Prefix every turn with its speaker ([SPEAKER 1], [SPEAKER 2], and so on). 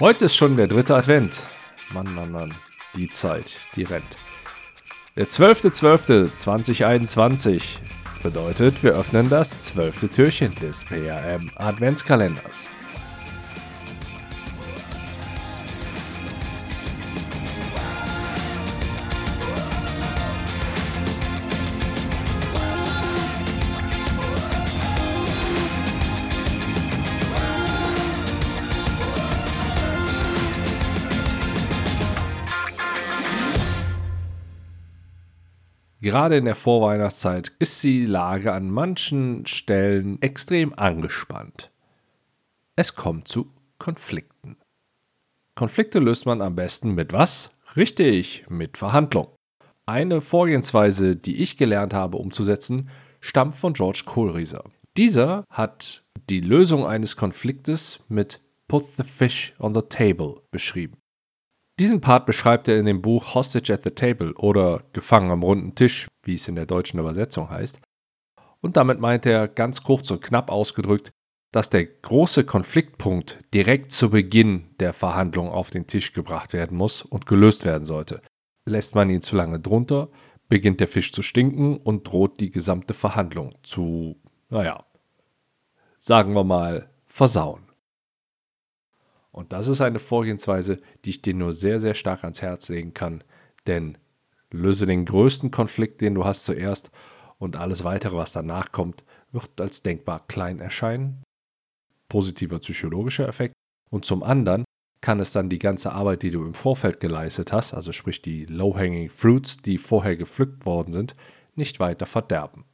[SPEAKER 1] Heute ist schon der dritte Advent. Mann, Mann, Mann. Die Zeit, die rennt. Der 12.12.2021 bedeutet, wir öffnen das zwölfte Türchen des PRM Adventskalenders. Gerade in der Vorweihnachtszeit ist die Lage an manchen Stellen extrem angespannt. Es kommt zu Konflikten. Konflikte löst man am besten mit was? Richtig, mit Verhandlung. Eine Vorgehensweise, die ich gelernt habe umzusetzen, stammt von George Kohlrieser. Dieser hat die Lösung eines Konfliktes mit Put the Fish on the Table beschrieben. Diesen Part beschreibt er in dem Buch Hostage at the Table oder Gefangen am runden Tisch, wie es in der deutschen Übersetzung heißt. Und damit meint er ganz kurz und knapp ausgedrückt, dass der große Konfliktpunkt direkt zu Beginn der Verhandlung auf den Tisch gebracht werden muss und gelöst werden sollte. Lässt man ihn zu lange drunter, beginnt der Fisch zu stinken und droht die gesamte Verhandlung zu, naja, sagen wir mal, versauen. Und das ist eine Vorgehensweise, die ich dir nur sehr, sehr stark ans Herz legen kann. Denn löse den größten Konflikt, den du hast, zuerst und alles weitere, was danach kommt, wird als denkbar klein erscheinen. Positiver psychologischer Effekt. Und zum anderen kann es dann die ganze Arbeit, die du im Vorfeld geleistet hast, also sprich die Low-Hanging Fruits, die vorher gepflückt worden sind, nicht weiter verderben.